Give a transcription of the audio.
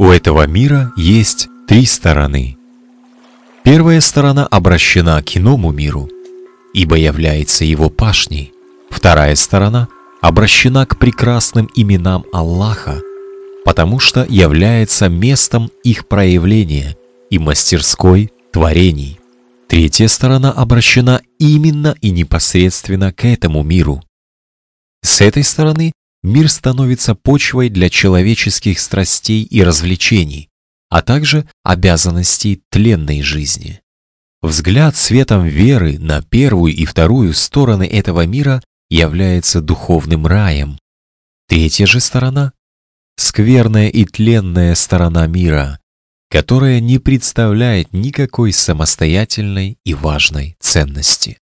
У этого мира есть три стороны. Первая сторона обращена к иному миру, ибо является его пашней. Вторая сторона обращена к прекрасным именам Аллаха, потому что является местом их проявления и мастерской творений. Третья сторона обращена именно и непосредственно к этому миру. С этой стороны мир становится почвой для человеческих страстей и развлечений, а также обязанностей тленной жизни. Взгляд светом веры на первую и вторую стороны этого мира является духовным раем. Третья же сторона — скверная и тленная сторона мира, которая не представляет никакой самостоятельной и важной ценности.